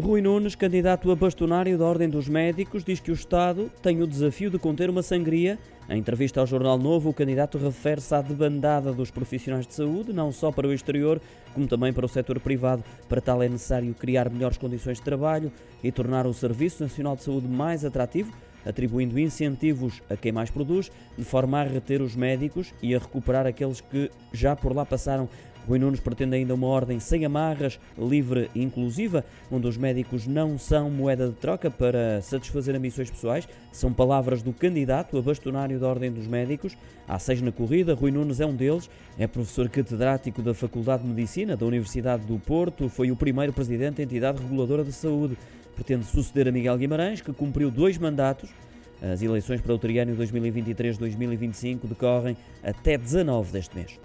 Rui Nunes, candidato a bastonário da Ordem dos Médicos, diz que o Estado tem o desafio de conter uma sangria. Em entrevista ao Jornal Novo, o candidato refere-se à debandada dos profissionais de saúde, não só para o exterior, como também para o setor privado. Para tal é necessário criar melhores condições de trabalho e tornar o Serviço Nacional de Saúde mais atrativo, atribuindo incentivos a quem mais produz, de forma a reter os médicos e a recuperar aqueles que já por lá passaram. Rui Nunes pretende ainda uma ordem sem amarras, livre e inclusiva, onde os médicos não são moeda de troca para satisfazer ambições pessoais. São palavras do candidato a bastonário da Ordem dos Médicos. Há seis na corrida, Rui Nunes é um deles. É professor catedrático da Faculdade de Medicina da Universidade do Porto. Foi o primeiro presidente da entidade reguladora de saúde. Pretende suceder a Miguel Guimarães, que cumpriu dois mandatos. As eleições para o triênio 2023-2025 decorrem até 19 deste mês.